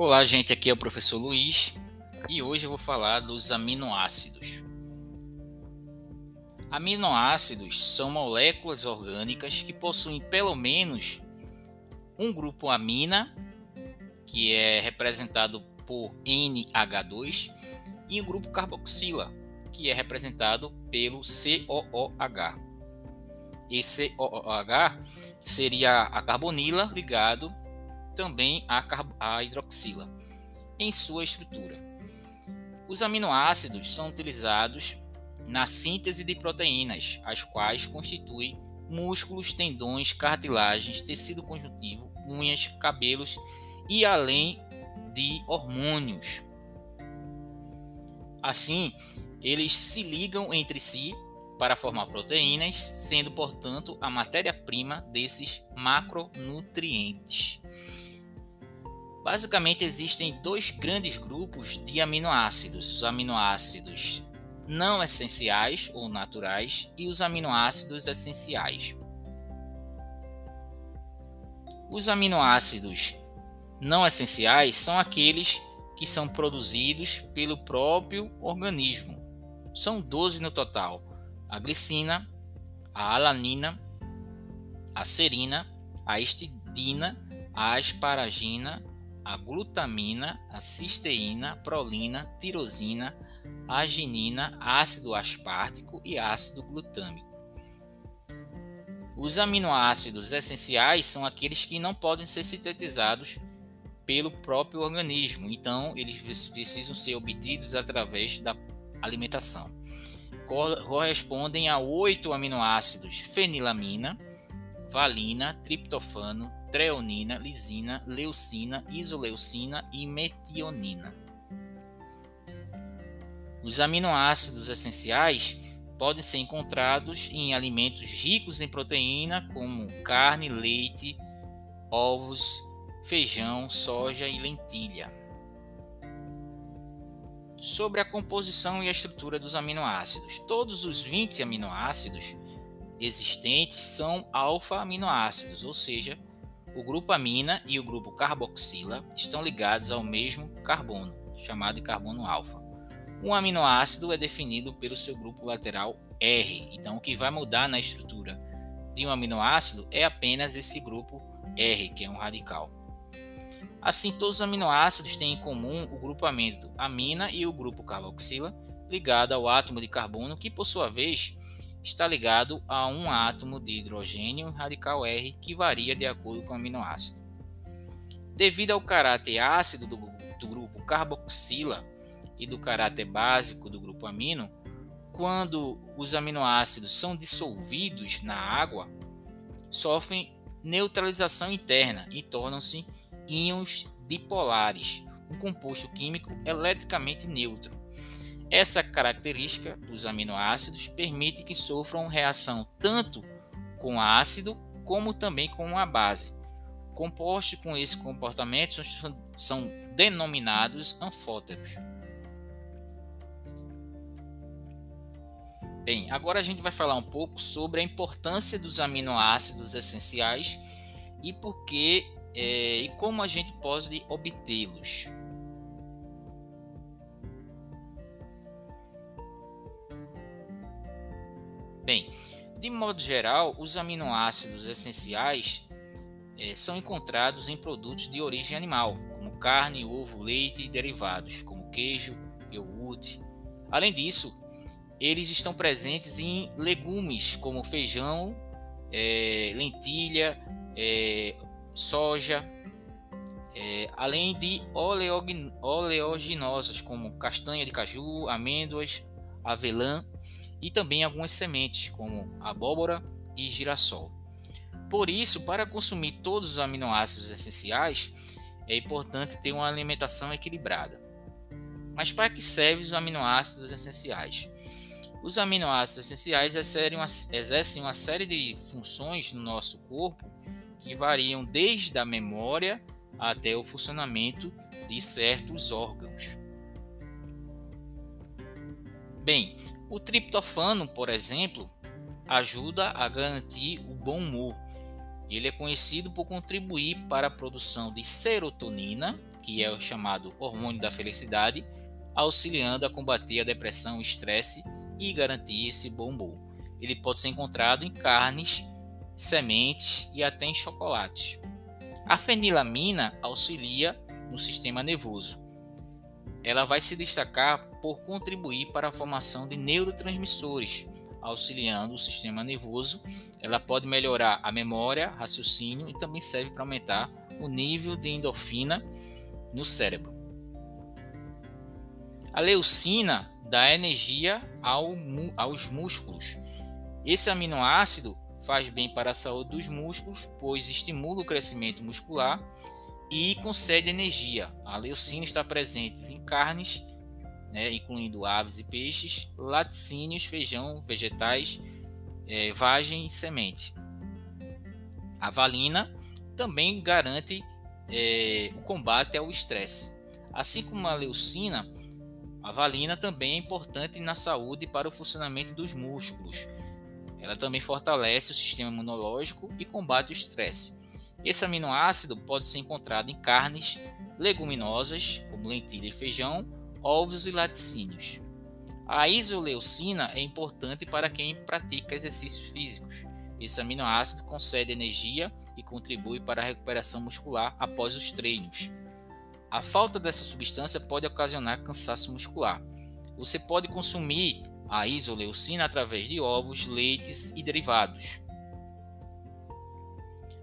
Olá, gente, aqui é o professor Luiz e hoje eu vou falar dos aminoácidos. Aminoácidos são moléculas orgânicas que possuem pelo menos um grupo amina, que é representado por NH2, e um grupo carboxila, que é representado pelo COOH. Esse COOH seria a carbonila ligado também a, a hidroxila em sua estrutura. Os aminoácidos são utilizados na síntese de proteínas, as quais constituem músculos, tendões, cartilagens, tecido conjuntivo, unhas, cabelos e além de hormônios. Assim, eles se ligam entre si para formar proteínas, sendo, portanto, a matéria-prima desses macronutrientes. Basicamente, existem dois grandes grupos de aminoácidos: os aminoácidos não essenciais ou naturais e os aminoácidos essenciais. Os aminoácidos não essenciais são aqueles que são produzidos pelo próprio organismo. São 12 no total: a glicina, a alanina, a serina, a histidina, a asparagina, a glutamina, a cisteína, prolina, tirosina, arginina, ácido aspartico e ácido glutâmico. Os aminoácidos essenciais são aqueles que não podem ser sintetizados pelo próprio organismo, então eles precisam ser obtidos através da alimentação. Correspondem a oito aminoácidos: fenilamina, valina, triptofano, treonina, lisina, leucina, isoleucina e metionina. Os aminoácidos essenciais podem ser encontrados em alimentos ricos em proteína, como carne, leite, ovos, feijão, soja e lentilha. Sobre a composição e a estrutura dos aminoácidos. Todos os 20 aminoácidos existentes são alfa-aminoácidos, ou seja, o grupo amina e o grupo carboxila estão ligados ao mesmo carbono, chamado de carbono alfa. Um aminoácido é definido pelo seu grupo lateral R. Então, o que vai mudar na estrutura de um aminoácido é apenas esse grupo R, que é um radical. Assim, todos os aminoácidos têm em comum o grupamento amina e o grupo carboxila ligado ao átomo de carbono, que por sua vez está ligado a um átomo de hidrogênio radical R que varia de acordo com o aminoácido. Devido ao caráter ácido do, do grupo carboxila e do caráter básico do grupo amino, quando os aminoácidos são dissolvidos na água, sofrem neutralização interna e tornam-se íons dipolares, um composto químico eletricamente neutro. Essa característica dos aminoácidos permite que sofram reação tanto com ácido como também com a base. Compostos com esse comportamento são denominados anfóteros. Bem, agora a gente vai falar um pouco sobre a importância dos aminoácidos essenciais e por que é, e como a gente pode obtê-los. De modo geral, os aminoácidos essenciais é, são encontrados em produtos de origem animal, como carne, ovo, leite e derivados, como queijo, iogurte. Além disso, eles estão presentes em legumes, como feijão, é, lentilha, é, soja, é, além de oleaginosas, como castanha de caju, amêndoas, avelã e também algumas sementes, como abóbora e girassol. Por isso, para consumir todos os aminoácidos essenciais, é importante ter uma alimentação equilibrada. Mas para que servem os aminoácidos essenciais? Os aminoácidos essenciais exercem uma série de funções no nosso corpo que variam desde a memória até o funcionamento de certos órgãos. Bem, o triptofano, por exemplo, ajuda a garantir o bom humor. Ele é conhecido por contribuir para a produção de serotonina, que é o chamado hormônio da felicidade, auxiliando a combater a depressão, o estresse e garantir esse bom humor. Ele pode ser encontrado em carnes, sementes e até em chocolates. A fenilamina auxilia no sistema nervoso. Ela vai se destacar por contribuir para a formação de neurotransmissores, auxiliando o sistema nervoso. Ela pode melhorar a memória, raciocínio e também serve para aumentar o nível de endorfina no cérebro. A leucina dá energia ao, aos músculos. Esse aminoácido faz bem para a saúde dos músculos, pois estimula o crescimento muscular e concede energia. A leucina está presente em carnes, né, incluindo aves e peixes, laticínios, feijão, vegetais, é, vagem e semente. A valina também garante é, o combate ao estresse. Assim como a leucina, a valina também é importante na saúde para o funcionamento dos músculos. Ela também fortalece o sistema imunológico e combate o estresse. Esse aminoácido pode ser encontrado em carnes leguminosas, como lentilha e feijão, ovos e laticínios. A isoleucina é importante para quem pratica exercícios físicos. Esse aminoácido concede energia e contribui para a recuperação muscular após os treinos. A falta dessa substância pode ocasionar cansaço muscular. Você pode consumir a isoleucina através de ovos, leites e derivados.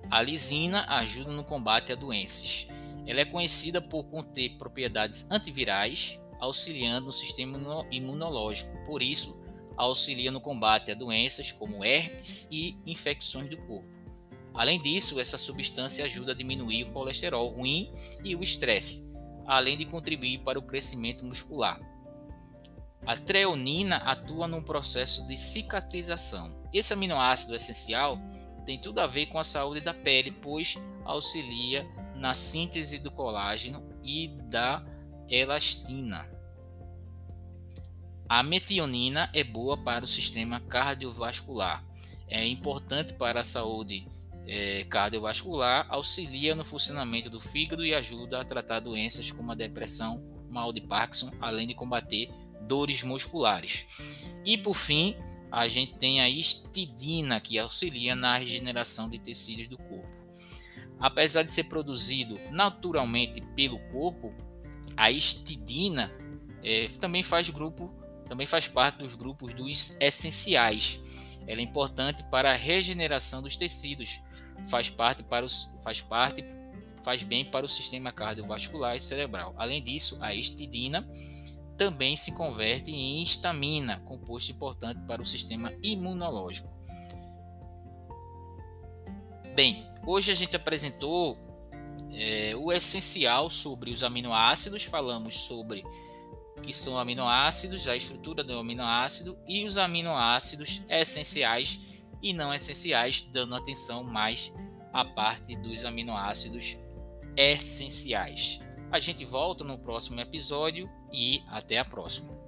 A lisina ajuda no combate a doenças. Ela é conhecida por conter propriedades antivirais, auxiliando no sistema imunológico. Por isso, auxilia no combate a doenças como herpes e infecções do corpo. Além disso, essa substância ajuda a diminuir o colesterol ruim e o estresse, além de contribuir para o crescimento muscular. A treonina atua num processo de cicatrização. Esse aminoácido essencial tem tudo a ver com a saúde da pele, pois auxilia na síntese do colágeno e da elastina. A metionina é boa para o sistema cardiovascular. É importante para a saúde é, cardiovascular, auxilia no funcionamento do fígado e ajuda a tratar doenças como a depressão, mal de Parkinson, além de combater dores musculares. E por fim, a gente tem a histidina, que auxilia na regeneração de tecidos do corpo. Apesar de ser produzido naturalmente pelo corpo, a histidina é, também faz grupo também faz parte dos grupos dos essenciais. Ela é importante para a regeneração dos tecidos, faz parte para os, faz parte faz bem para o sistema cardiovascular e cerebral. Além disso, a histidina também se converte em histamina, composto importante para o sistema imunológico. Bem, hoje a gente apresentou é, o essencial sobre os aminoácidos, falamos sobre que são aminoácidos, a estrutura do aminoácido e os aminoácidos essenciais e não essenciais, dando atenção mais à parte dos aminoácidos essenciais. A gente volta no próximo episódio e até a próxima.